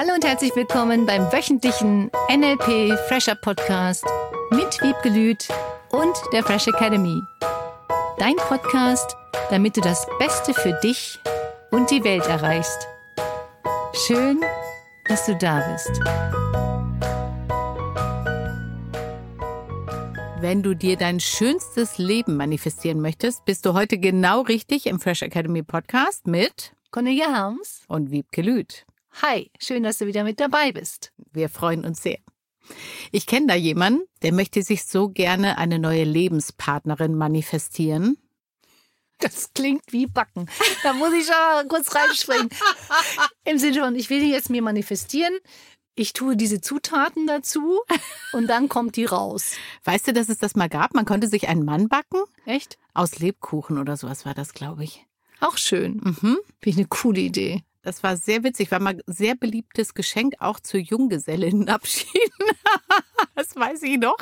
Hallo und herzlich willkommen beim wöchentlichen NLP Fresher Podcast mit Wiebke Lüth und der Fresh Academy. Dein Podcast, damit du das Beste für dich und die Welt erreichst. Schön, dass du da bist. Wenn du dir dein schönstes Leben manifestieren möchtest, bist du heute genau richtig im Fresh Academy Podcast mit Cornelia Harms und Wiebke Lüth. Hi, schön, dass du wieder mit dabei bist. Wir freuen uns sehr. Ich kenne da jemanden, der möchte sich so gerne eine neue Lebenspartnerin manifestieren. Das klingt wie Backen. Da muss ich schon mal kurz reinspringen. Im Sinne von, ich will die jetzt mir manifestieren. Ich tue diese Zutaten dazu und dann kommt die raus. Weißt du, dass es das mal gab? Man konnte sich einen Mann backen. Echt? Aus Lebkuchen oder sowas war das, glaube ich. Auch schön. Mhm. Finde ich eine coole Idee. Das war sehr witzig, war mal sehr beliebtes Geschenk auch zu Junggesellinnenabschieden. das weiß ich noch.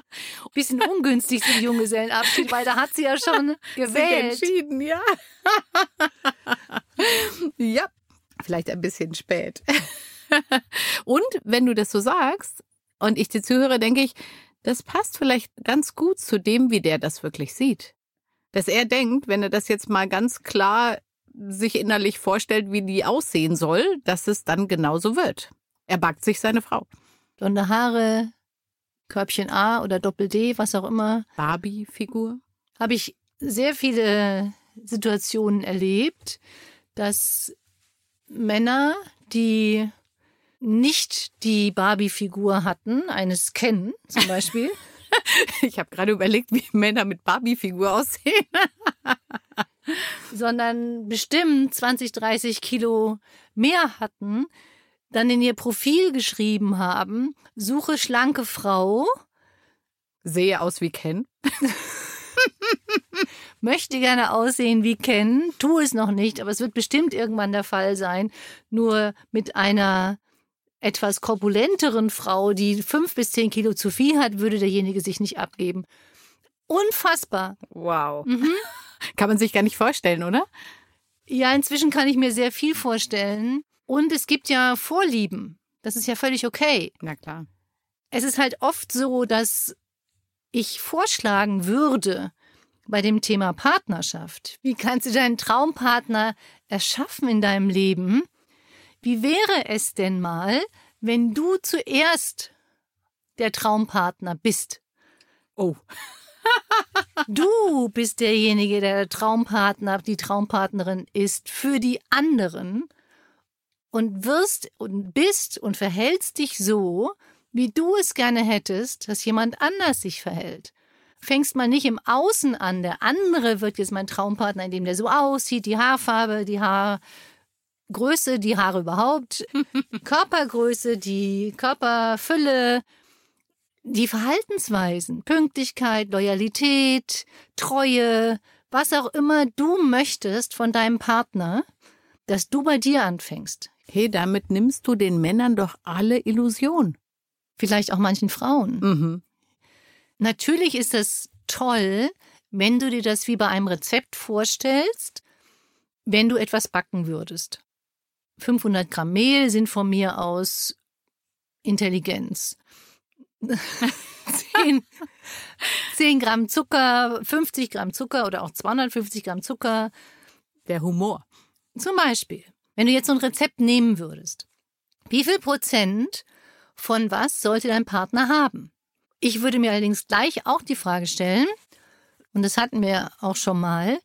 Bisschen ungünstig zum Junggesellenabschied, weil da hat sie ja schon Sich gewählt. entschieden, ja. ja, vielleicht ein bisschen spät. und wenn du das so sagst und ich dir zuhöre, denke ich, das passt vielleicht ganz gut zu dem, wie der das wirklich sieht. Dass er denkt, wenn er das jetzt mal ganz klar sich innerlich vorstellt, wie die aussehen soll, dass es dann genauso wird. Er backt sich seine Frau. Blonde Haare, Körbchen A oder Doppel D, was auch immer. Barbie-Figur. Habe ich sehr viele Situationen erlebt, dass Männer, die nicht die Barbie-Figur hatten, eines Ken zum Beispiel, Ich habe gerade überlegt, wie Männer mit Barbie-Figur aussehen. sondern bestimmt 20, 30 Kilo mehr hatten, dann in ihr Profil geschrieben haben, suche schlanke Frau, Sehe aus wie Ken. möchte gerne aussehen wie Ken, tu es noch nicht, aber es wird bestimmt irgendwann der Fall sein, nur mit einer etwas korpulenteren Frau, die fünf bis zehn Kilo zu viel hat, würde derjenige sich nicht abgeben. Unfassbar. Wow. Mhm. Kann man sich gar nicht vorstellen, oder? Ja, inzwischen kann ich mir sehr viel vorstellen. Und es gibt ja Vorlieben. Das ist ja völlig okay. Na klar. Es ist halt oft so, dass ich vorschlagen würde bei dem Thema Partnerschaft. Wie kannst du deinen Traumpartner erschaffen in deinem Leben? Wie wäre es denn mal, wenn du zuerst der Traumpartner bist? Oh. Du bist derjenige, der Traumpartner, die Traumpartnerin ist für die anderen und wirst und bist und verhältst dich so, wie du es gerne hättest, dass jemand anders sich verhält. Fängst mal nicht im Außen an, der andere wird jetzt mein Traumpartner, indem der so aussieht, die Haarfarbe, die Haargröße, die Haare überhaupt, Körpergröße, die Körperfülle, die Verhaltensweisen, Pünktlichkeit, Loyalität, Treue, was auch immer du möchtest von deinem Partner, dass du bei dir anfängst. Hey, damit nimmst du den Männern doch alle Illusion. Vielleicht auch manchen Frauen. Mhm. Natürlich ist es toll, wenn du dir das wie bei einem Rezept vorstellst, wenn du etwas backen würdest. 500 Gramm Mehl sind von mir aus Intelligenz. 10, 10 Gramm Zucker, 50 Gramm Zucker oder auch 250 Gramm Zucker. Der Humor. Zum Beispiel, wenn du jetzt so ein Rezept nehmen würdest, wie viel Prozent von was sollte dein Partner haben? Ich würde mir allerdings gleich auch die Frage stellen, und das hatten wir auch schon mal,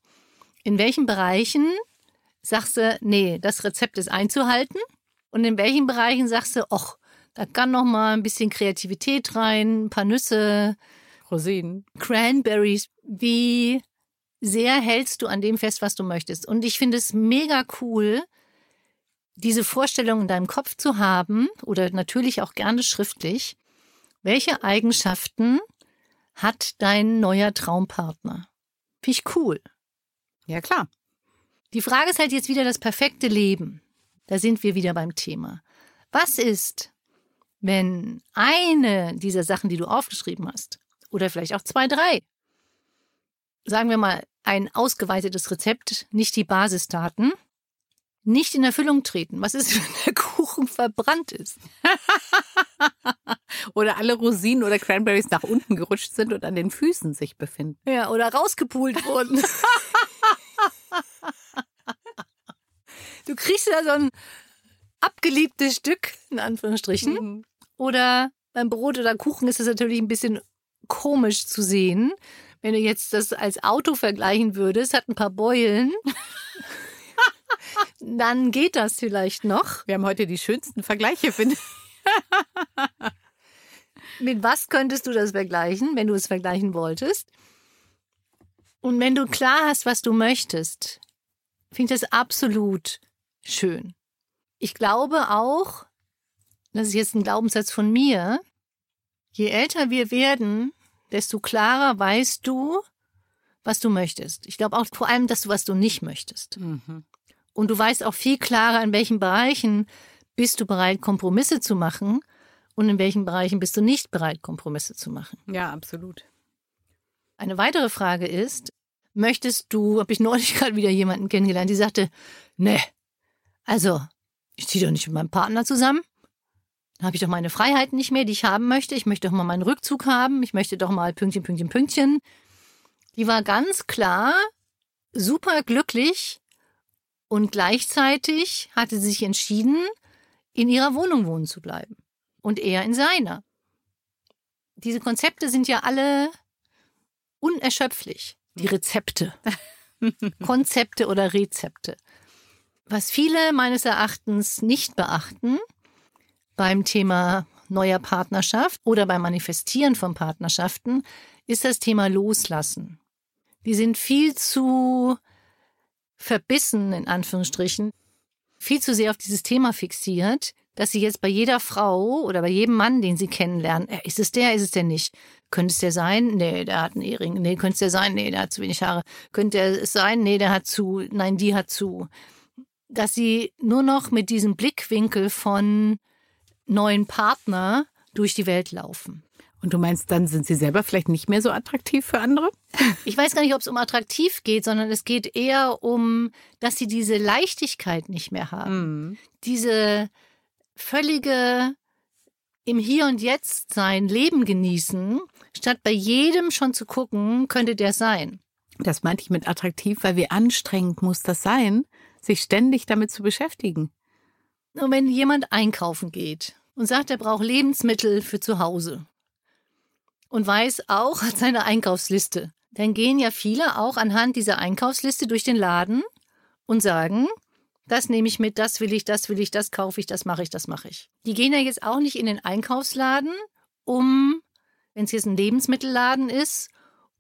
in welchen Bereichen sagst du, nee, das Rezept ist einzuhalten? Und in welchen Bereichen sagst du, ach, da kann noch mal ein bisschen Kreativität rein, ein paar Nüsse, Rosinen. Cranberries. Wie sehr hältst du an dem fest, was du möchtest? Und ich finde es mega cool, diese Vorstellung in deinem Kopf zu haben oder natürlich auch gerne schriftlich. Welche Eigenschaften hat dein neuer Traumpartner? Finde ich cool. Ja, klar. Die Frage ist halt jetzt wieder das perfekte Leben. Da sind wir wieder beim Thema. Was ist, wenn eine dieser Sachen, die du aufgeschrieben hast, oder vielleicht auch zwei, drei, sagen wir mal, ein ausgeweitetes Rezept, nicht die Basisdaten, nicht in Erfüllung treten? Was ist, wenn der Kuchen verbrannt ist? oder alle Rosinen oder Cranberries nach unten gerutscht sind und an den Füßen sich befinden. Ja, oder rausgepult wurden. du kriegst ja so ein abgeliebtes Stück, in Anführungsstrichen. Mhm. Oder beim Brot oder Kuchen ist es natürlich ein bisschen komisch zu sehen. Wenn du jetzt das als Auto vergleichen würdest, hat ein paar Beulen. dann geht das vielleicht noch. Wir haben heute die schönsten Vergleiche, finde ich. Mit was könntest du das vergleichen, wenn du es vergleichen wolltest? Und wenn du klar hast, was du möchtest, finde ich das absolut schön. Ich glaube auch, das ist jetzt ein Glaubenssatz von mir, je älter wir werden, desto klarer weißt du, was du möchtest. Ich glaube auch vor allem, dass du, was du nicht möchtest. Mhm. Und du weißt auch viel klarer, in welchen Bereichen bist du bereit, Kompromisse zu machen und in welchen Bereichen bist du nicht bereit, Kompromisse zu machen. Ja, absolut. Eine weitere Frage ist, möchtest du, habe ich neulich gerade wieder jemanden kennengelernt, die sagte, ne, also, ich ziehe doch nicht mit meinem Partner zusammen. Dann habe ich doch meine Freiheiten nicht mehr, die ich haben möchte. Ich möchte doch mal meinen Rückzug haben. Ich möchte doch mal Pünktchen, Pünktchen, Pünktchen. Die war ganz klar super glücklich und gleichzeitig hatte sie sich entschieden, in ihrer Wohnung wohnen zu bleiben und er in seiner. Diese Konzepte sind ja alle unerschöpflich, die Rezepte. Konzepte oder Rezepte. Was viele meines Erachtens nicht beachten beim Thema neuer Partnerschaft oder beim Manifestieren von Partnerschaften, ist das Thema Loslassen. Die sind viel zu verbissen, in Anführungsstrichen, viel zu sehr auf dieses Thema fixiert, dass sie jetzt bei jeder Frau oder bei jedem Mann, den sie kennenlernen, äh, ist es der, ist es der nicht? Könnte es der sein? Nee, der hat einen Ehering. Nee, könnte es der sein? Nee, der hat zu wenig Haare. Könnte er es sein? Nee, der hat zu. Nein, die hat zu. Dass sie nur noch mit diesem Blickwinkel von neuen Partner durch die Welt laufen. Und du meinst, dann sind sie selber vielleicht nicht mehr so attraktiv für andere? Ich weiß gar nicht, ob es um attraktiv geht, sondern es geht eher um, dass sie diese Leichtigkeit nicht mehr haben. Mhm. Diese völlige im Hier und Jetzt sein Leben genießen, statt bei jedem schon zu gucken, könnte der sein. Das meinte ich mit attraktiv, weil wie anstrengend muss das sein, sich ständig damit zu beschäftigen. Und wenn jemand einkaufen geht und sagt, er braucht Lebensmittel für zu Hause, und weiß auch, hat seine Einkaufsliste. Dann gehen ja viele auch anhand dieser Einkaufsliste durch den Laden und sagen, das nehme ich mit, das will ich, das will ich, das kaufe ich, das mache ich, das mache ich. Die gehen ja jetzt auch nicht in den Einkaufsladen, um, wenn es jetzt ein Lebensmittelladen ist,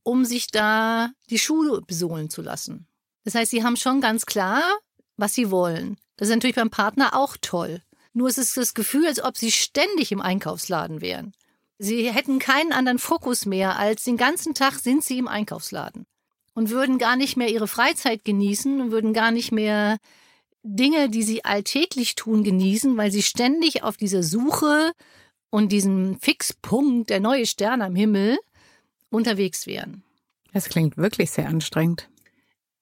um sich da die Schuhe besohlen zu lassen. Das heißt, sie haben schon ganz klar, was sie wollen. Das ist natürlich beim Partner auch toll. Nur ist es das Gefühl, als ob sie ständig im Einkaufsladen wären. Sie hätten keinen anderen Fokus mehr, als den ganzen Tag sind sie im Einkaufsladen und würden gar nicht mehr ihre Freizeit genießen und würden gar nicht mehr Dinge, die sie alltäglich tun, genießen, weil sie ständig auf dieser Suche und diesem Fixpunkt, der neue Stern am Himmel, unterwegs wären. Das klingt wirklich sehr anstrengend.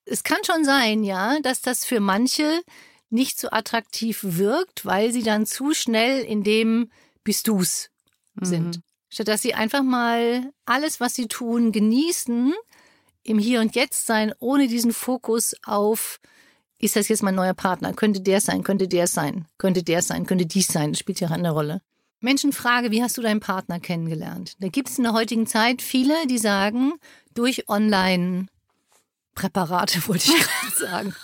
Es kann schon sein, ja, dass das für manche nicht so attraktiv wirkt, weil sie dann zu schnell in dem bist du's sind. Mhm. Statt dass sie einfach mal alles, was sie tun, genießen, im Hier und Jetzt sein, ohne diesen Fokus auf, ist das jetzt mein neuer Partner? Könnte der sein? Könnte der sein? Könnte der sein? Könnte dies sein? Das spielt ja eine Rolle. Menschenfrage, wie hast du deinen Partner kennengelernt? Da gibt es in der heutigen Zeit viele, die sagen, durch Online-Präparate, wollte ich gerade sagen.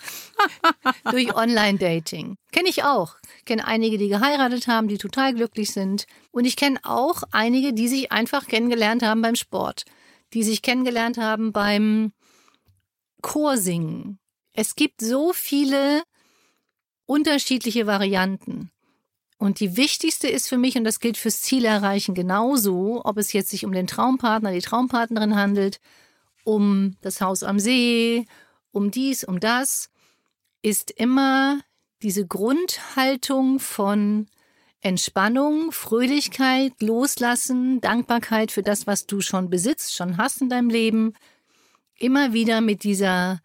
durch Online-Dating. Kenne ich auch. Kenne einige, die geheiratet haben, die total glücklich sind. Und ich kenne auch einige, die sich einfach kennengelernt haben beim Sport, die sich kennengelernt haben beim Chorsingen. Es gibt so viele unterschiedliche Varianten. Und die wichtigste ist für mich, und das gilt fürs Ziel erreichen genauso, ob es jetzt sich um den Traumpartner, die Traumpartnerin handelt, um das Haus am See, um dies, um das, ist immer diese Grundhaltung von Entspannung, Fröhlichkeit, Loslassen, Dankbarkeit für das, was du schon besitzt, schon hast in deinem Leben, immer wieder mit dieser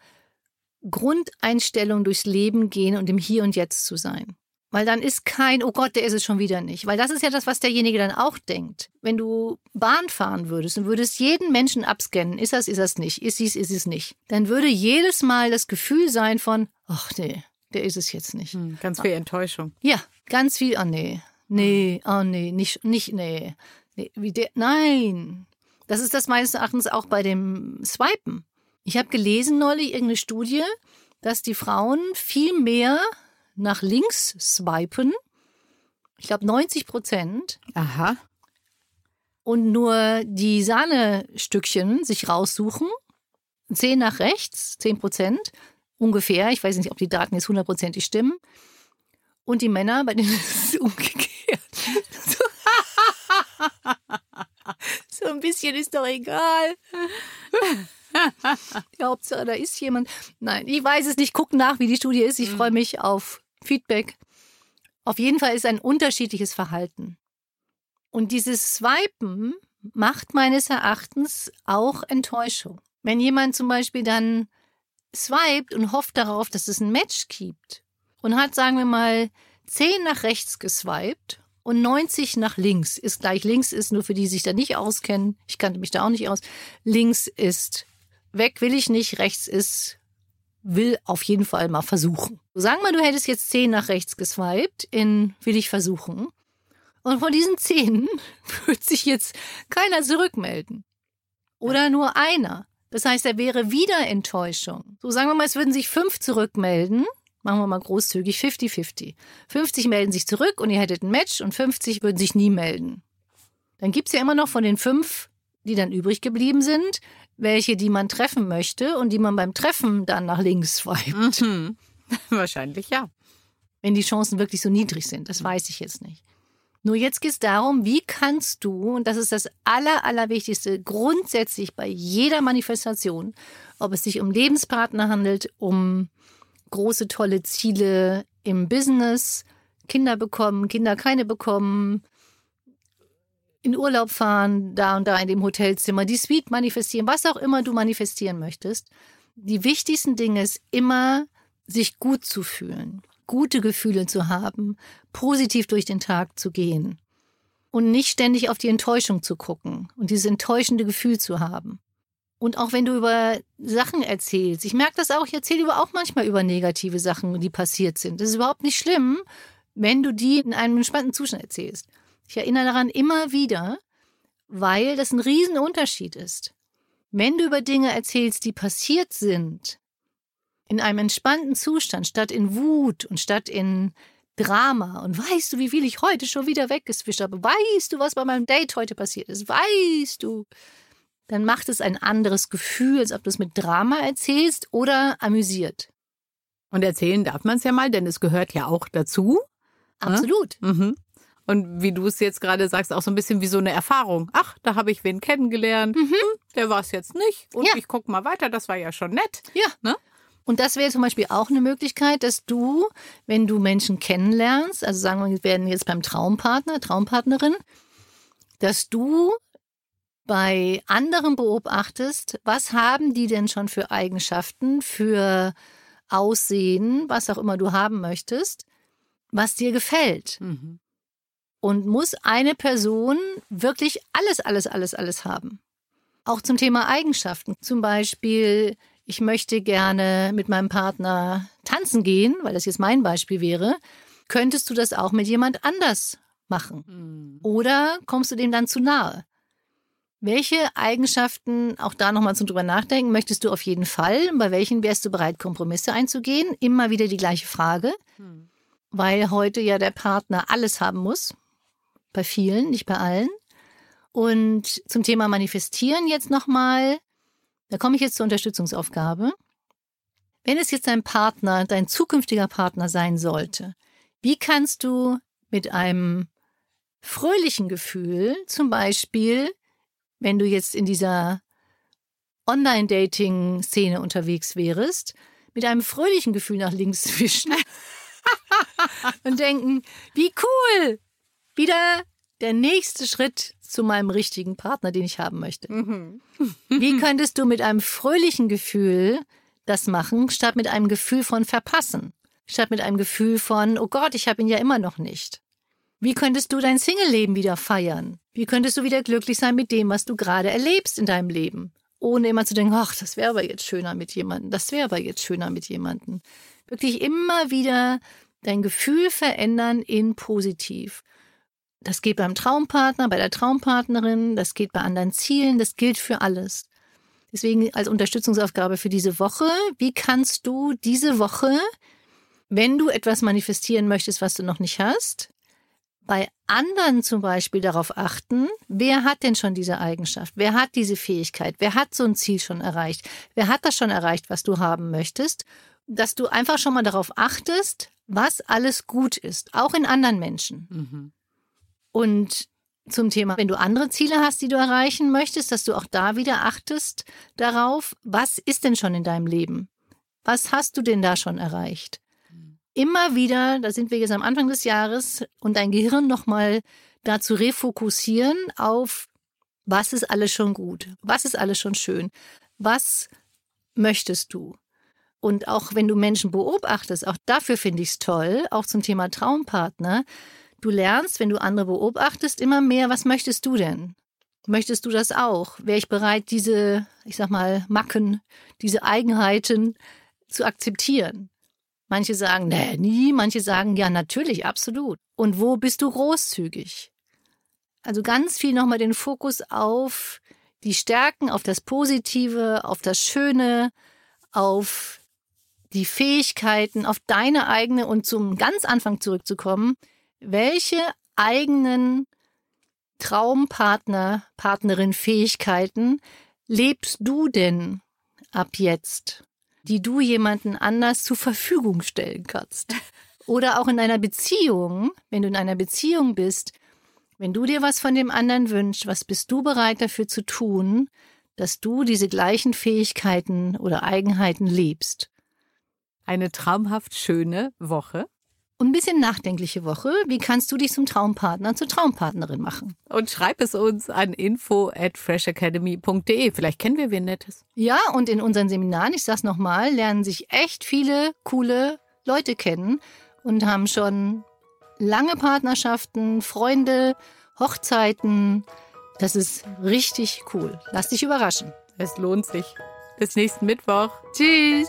Grundeinstellung durchs Leben gehen und im Hier und Jetzt zu sein. Weil dann ist kein, oh Gott, der ist es schon wieder nicht. Weil das ist ja das, was derjenige dann auch denkt. Wenn du Bahn fahren würdest und würdest jeden Menschen abscannen, ist das, ist das nicht, ist dies, ist es nicht, dann würde jedes Mal das Gefühl sein von, ach nee, der ist es jetzt nicht. Hm, ganz viel Enttäuschung. Ja, ganz viel, oh nee, nee, oh nee, nicht, nicht, nee, nee wie der, nein. Das ist das meines Erachtens auch bei dem Swipen. Ich habe gelesen neulich irgendeine Studie, dass die Frauen viel mehr nach links swipen. Ich glaube 90 Prozent. Aha. Und nur die Sahnestückchen sich raussuchen. Zehn nach rechts, 10 Prozent ungefähr. Ich weiß nicht, ob die Daten jetzt hundertprozentig stimmen. Und die Männer, bei denen ist es umgekehrt. so ein bisschen ist doch egal. Die Hauptsache, da ist jemand. Nein, ich weiß es nicht. Guck nach, wie die Studie ist. Ich freue mich auf Feedback. Auf jeden Fall ist ein unterschiedliches Verhalten. Und dieses Swipen macht meines Erachtens auch Enttäuschung. Wenn jemand zum Beispiel dann swiped und hofft darauf, dass es ein Match gibt und hat, sagen wir mal, 10 nach rechts geswiped und 90 nach links, ist gleich links ist nur für die, die sich da nicht auskennen. Ich kannte mich da auch nicht aus. Links ist weg, will ich nicht, rechts ist will auf jeden Fall mal versuchen. Sagen wir, du hättest jetzt 10 nach rechts geswiped in will ich versuchen. Und von diesen 10 wird sich jetzt keiner zurückmelden. Oder nur einer. Das heißt, er wäre wieder Enttäuschung. So sagen wir mal, es würden sich fünf zurückmelden. Machen wir mal großzügig 50-50. 50 melden sich zurück und ihr hättet ein Match und 50 würden sich nie melden. Dann gibt's ja immer noch von den fünf, die dann übrig geblieben sind, welche, die man treffen möchte und die man beim Treffen dann nach links swipet. Mhm. Wahrscheinlich ja. Wenn die Chancen wirklich so niedrig sind, das weiß ich jetzt nicht. Nur jetzt geht es darum, wie kannst du, und das ist das Aller, Allerwichtigste, grundsätzlich bei jeder Manifestation, ob es sich um Lebenspartner handelt, um große, tolle Ziele im Business, Kinder bekommen, Kinder keine bekommen, in Urlaub fahren, da und da in dem Hotelzimmer, die Suite manifestieren, was auch immer du manifestieren möchtest. Die wichtigsten Dinge ist immer, sich gut zu fühlen, gute Gefühle zu haben, positiv durch den Tag zu gehen und nicht ständig auf die Enttäuschung zu gucken und dieses enttäuschende Gefühl zu haben. Und auch wenn du über Sachen erzählst, ich merke das auch, ich erzähle auch manchmal über negative Sachen, die passiert sind. Das ist überhaupt nicht schlimm, wenn du die in einem entspannten Zustand erzählst. Ich erinnere daran immer wieder, weil das ein Riesenunterschied ist. Wenn du über Dinge erzählst, die passiert sind, in einem entspannten Zustand, statt in Wut und statt in Drama. Und weißt du, wie viel ich heute schon wieder weggeswischt habe? Weißt du, was bei meinem Date heute passiert ist? Weißt du? Dann macht es ein anderes Gefühl, als ob du es mit Drama erzählst oder amüsiert. Und erzählen darf man es ja mal, denn es gehört ja auch dazu. Ne? Absolut. Mhm. Und wie du es jetzt gerade sagst, auch so ein bisschen wie so eine Erfahrung. Ach, da habe ich wen kennengelernt. Mhm. Hm, der war es jetzt nicht. Und ja. ich gucke mal weiter, das war ja schon nett. Ja. Ne? Und das wäre zum Beispiel auch eine Möglichkeit, dass du, wenn du Menschen kennenlernst, also sagen wir, wir werden jetzt beim Traumpartner, Traumpartnerin, dass du bei anderen beobachtest, was haben die denn schon für Eigenschaften, für Aussehen, was auch immer du haben möchtest, was dir gefällt. Mhm. Und muss eine Person wirklich alles, alles, alles, alles haben. Auch zum Thema Eigenschaften. Zum Beispiel, ich möchte gerne mit meinem Partner tanzen gehen, weil das jetzt mein Beispiel wäre, könntest du das auch mit jemand anders machen? Mhm. Oder kommst du dem dann zu nahe? Welche Eigenschaften, auch da nochmal zum drüber nachdenken, möchtest du auf jeden Fall? Bei welchen wärst du bereit, Kompromisse einzugehen? Immer wieder die gleiche Frage, mhm. weil heute ja der Partner alles haben muss. Bei vielen, nicht bei allen. Und zum Thema Manifestieren jetzt nochmal. Da komme ich jetzt zur Unterstützungsaufgabe. Wenn es jetzt dein Partner, dein zukünftiger Partner sein sollte, wie kannst du mit einem fröhlichen Gefühl, zum Beispiel, wenn du jetzt in dieser Online-Dating-Szene unterwegs wärst, mit einem fröhlichen Gefühl nach links zwischen und denken, wie cool, wieder der nächste Schritt zu meinem richtigen Partner, den ich haben möchte. Mhm. Wie könntest du mit einem fröhlichen Gefühl das machen, statt mit einem Gefühl von verpassen, statt mit einem Gefühl von, oh Gott, ich habe ihn ja immer noch nicht. Wie könntest du dein Single-Leben wieder feiern? Wie könntest du wieder glücklich sein mit dem, was du gerade erlebst in deinem Leben? Ohne immer zu denken, ach, das wäre aber jetzt schöner mit jemandem, das wäre aber jetzt schöner mit jemandem. Wirklich immer wieder dein Gefühl verändern in positiv. Das geht beim Traumpartner, bei der Traumpartnerin, das geht bei anderen Zielen, das gilt für alles. Deswegen als Unterstützungsaufgabe für diese Woche, wie kannst du diese Woche, wenn du etwas manifestieren möchtest, was du noch nicht hast, bei anderen zum Beispiel darauf achten, wer hat denn schon diese Eigenschaft? Wer hat diese Fähigkeit? Wer hat so ein Ziel schon erreicht? Wer hat das schon erreicht, was du haben möchtest? Dass du einfach schon mal darauf achtest, was alles gut ist, auch in anderen Menschen. Mhm. Und zum Thema, wenn du andere Ziele hast, die du erreichen möchtest, dass du auch da wieder achtest darauf, was ist denn schon in deinem Leben? Was hast du denn da schon erreicht? immer wieder, da sind wir jetzt am Anfang des Jahres, und dein Gehirn nochmal dazu refokussieren auf, was ist alles schon gut, was ist alles schon schön, was möchtest du? Und auch wenn du Menschen beobachtest, auch dafür finde ich es toll, auch zum Thema Traumpartner, du lernst, wenn du andere beobachtest, immer mehr, was möchtest du denn? Möchtest du das auch? Wäre ich bereit, diese, ich sag mal, Macken, diese Eigenheiten zu akzeptieren? Manche sagen, nee, nie. Manche sagen, ja, natürlich, absolut. Und wo bist du großzügig? Also ganz viel nochmal den Fokus auf die Stärken, auf das Positive, auf das Schöne, auf die Fähigkeiten, auf deine eigene und zum ganz Anfang zurückzukommen. Welche eigenen Traumpartner, Partnerin Fähigkeiten lebst du denn ab jetzt? die du jemanden anders zur Verfügung stellen kannst. Oder auch in einer Beziehung, wenn du in einer Beziehung bist, wenn du dir was von dem anderen wünschst, was bist du bereit dafür zu tun, dass du diese gleichen Fähigkeiten oder Eigenheiten lebst? Eine traumhaft schöne Woche und ein bisschen nachdenkliche Woche. Wie kannst du dich zum Traumpartner, zur Traumpartnerin machen? Und schreib es uns an info at freshacademy.de. Vielleicht kennen wir wen Nettes. Ja, und in unseren Seminaren, ich sag's nochmal, lernen sich echt viele coole Leute kennen und haben schon lange Partnerschaften, Freunde, Hochzeiten. Das ist richtig cool. Lass dich überraschen. Es lohnt sich. Bis nächsten Mittwoch. Tschüss.